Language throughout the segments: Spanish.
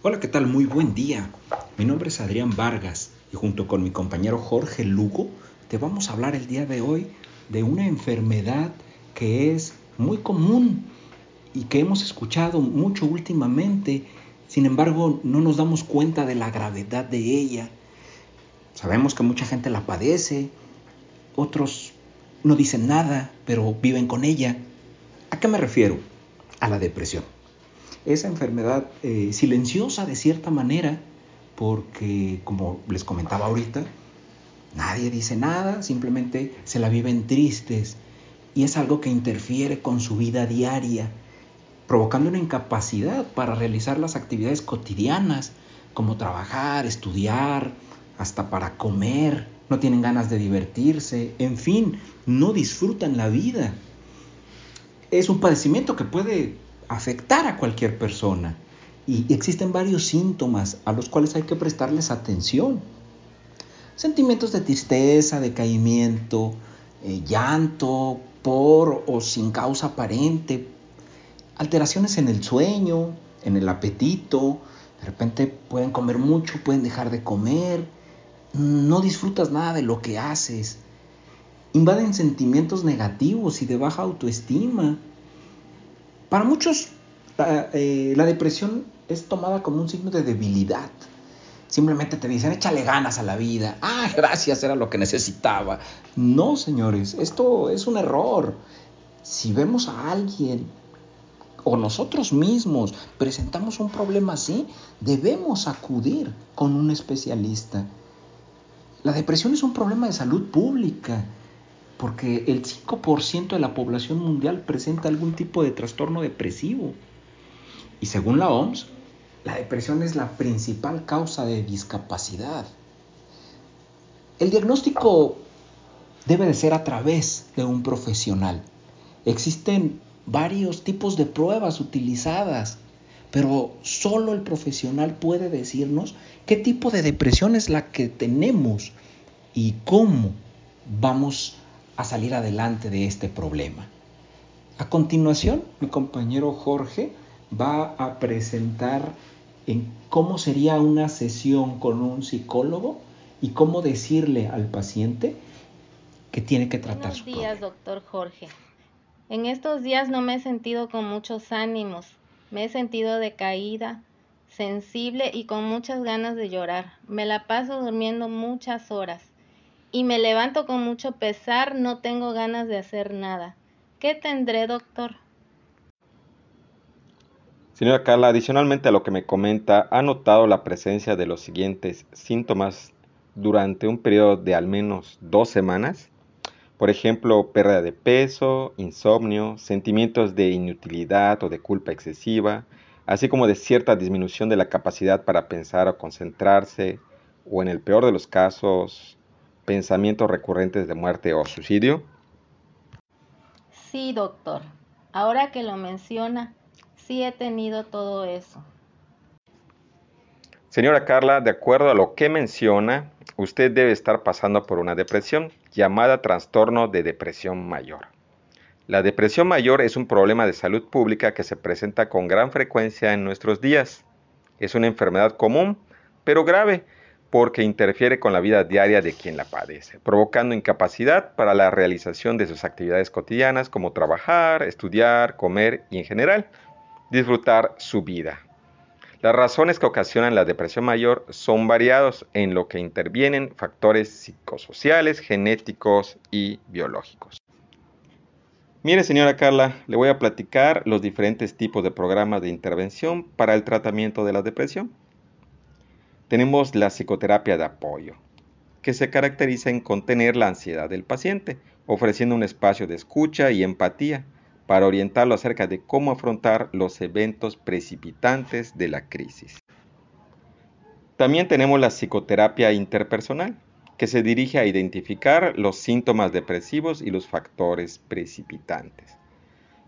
Hola, ¿qué tal? Muy buen día. Mi nombre es Adrián Vargas y junto con mi compañero Jorge Lugo te vamos a hablar el día de hoy de una enfermedad que es muy común y que hemos escuchado mucho últimamente. Sin embargo, no nos damos cuenta de la gravedad de ella. Sabemos que mucha gente la padece, otros no dicen nada, pero viven con ella. ¿A qué me refiero? A la depresión esa enfermedad eh, silenciosa de cierta manera, porque como les comentaba ahorita, nadie dice nada, simplemente se la viven tristes. Y es algo que interfiere con su vida diaria, provocando una incapacidad para realizar las actividades cotidianas, como trabajar, estudiar, hasta para comer, no tienen ganas de divertirse, en fin, no disfrutan la vida. Es un padecimiento que puede afectar a cualquier persona. Y existen varios síntomas a los cuales hay que prestarles atención. Sentimientos de tristeza, decaimiento, eh, llanto por o sin causa aparente, alteraciones en el sueño, en el apetito, de repente pueden comer mucho, pueden dejar de comer, no disfrutas nada de lo que haces, invaden sentimientos negativos y de baja autoestima, para muchos eh, la, depresión es tomada como un signo de debilidad. Simplemente te dicen, échale ganas a la vida. Ah, gracias, era lo que necesitaba. No, señores, esto es un error. Si vemos a alguien o nosotros mismos presentamos un problema así, debemos acudir con un especialista. La depresión es un problema de salud pública porque el 5% de la población mundial presenta algún tipo de trastorno depresivo. Y según la OMS, la depresión es la principal causa de discapacidad. El diagnóstico debe de ser a través de un profesional. Existen varios tipos de pruebas utilizadas, pero solo el profesional puede decirnos qué tipo de depresión es la que tenemos y cómo vamos a salir adelante de este problema. A continuación, mi compañero Jorge va a presentar en cómo sería una sesión con un psicólogo y cómo decirle al paciente que tiene que tratar Buenos días, doctor Jorge. En estos días no me he sentido con muchos ánimos. Me he sentido decaída, sensible y con muchas ganas de llorar. Me la paso durmiendo muchas horas y me levanto con mucho pesar, no tengo ganas de hacer nada. ¿Qué tendré, doctor? Señora Carla, adicionalmente a lo que me comenta, ¿ha notado la presencia de los siguientes síntomas durante un periodo de al menos dos semanas? Por ejemplo, pérdida de peso, insomnio, sentimientos de inutilidad o de culpa excesiva, así como de cierta disminución de la capacidad para pensar o concentrarse, o en el peor de los casos, pensamientos recurrentes de muerte o suicidio? Sí, doctor. Ahora que lo menciona, sí he tenido todo eso. Señora Carla, de acuerdo a lo que menciona, usted debe estar pasando por una depresión llamada trastorno de depresión mayor. La depresión mayor es un problema de salud pública que se presenta con gran frecuencia en nuestros días. Es una enfermedad común, pero grave, porque interfiere con la vida diaria de quien la padece, provocando incapacidad para la realización de sus actividades cotidianas como trabajar, estudiar, comer y en general disfrutar su vida. Las razones que ocasionan la depresión mayor son variados en lo que intervienen factores psicosociales, genéticos y biológicos. Mire, señora Carla, le voy a platicar los diferentes tipos de programas de intervención para el tratamiento de la depresión. Tenemos la psicoterapia de apoyo, que se caracteriza en contener la ansiedad del paciente, ofreciendo un espacio de escucha y empatía para orientarlo acerca de cómo afrontar los eventos precipitantes de la crisis. También tenemos la psicoterapia interpersonal, que se dirige a identificar los síntomas depresivos y los factores precipitantes.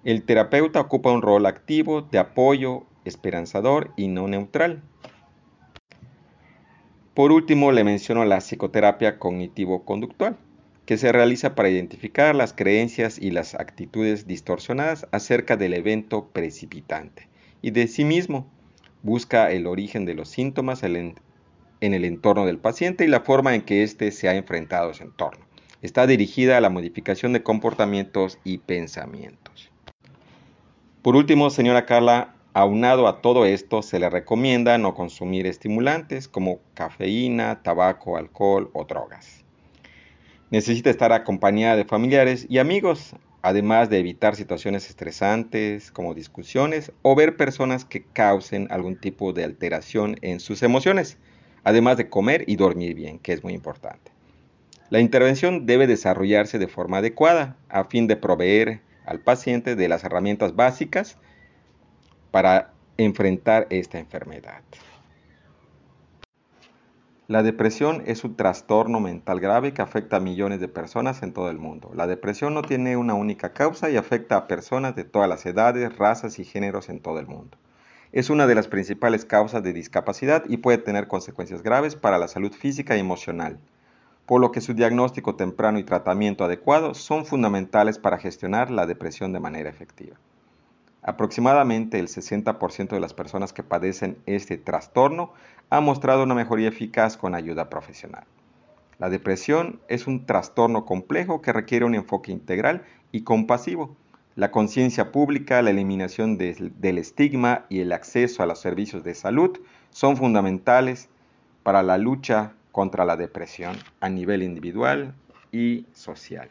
El terapeuta ocupa un rol activo de apoyo, esperanzador y no neutral, por último, le menciono la psicoterapia cognitivo-conductual, que se realiza para identificar las creencias y las actitudes distorsionadas acerca del evento precipitante y de sí mismo, Busca el origen de los síntomas en el entorno del paciente y la forma en que éste se ha enfrentado a su entorno. Está dirigida a la modificación de comportamientos y pensamientos. Por último, señora Carla, aunado a todo esto, se le recomienda no consumir estimulantes como cafeína, tabaco, alcohol o drogas. Necesita estar acompañada de familiares y amigos, además de evitar situaciones estresantes como discusiones o ver personas que causen algún tipo de alteración en sus emociones, además de comer y dormir bien, que es muy importante. La intervención debe desarrollarse de forma adecuada a fin de proveer al paciente de las herramientas básicas para enfrentar esta enfermedad. La depresión es un trastorno mental grave que afecta a millones de personas en todo el mundo. La depresión no tiene una única causa y afecta a personas de todas las edades, razas y géneros en todo el mundo. Es una de las principales causas de discapacidad y puede tener consecuencias graves para la salud física y emocional por lo que su diagnóstico temprano y tratamiento adecuado son fundamentales para gestionar la depresión de manera efectiva. Aproximadamente el 60% de las personas que padecen este trastorno ha mostrado una mejoría eficaz con ayuda profesional. La depresión es un trastorno complejo que requiere un enfoque integral y compasivo. La conciencia pública, la eliminación del estigma y el acceso a los servicios de salud son fundamentales para la lucha contra la depresión a nivel individual y social.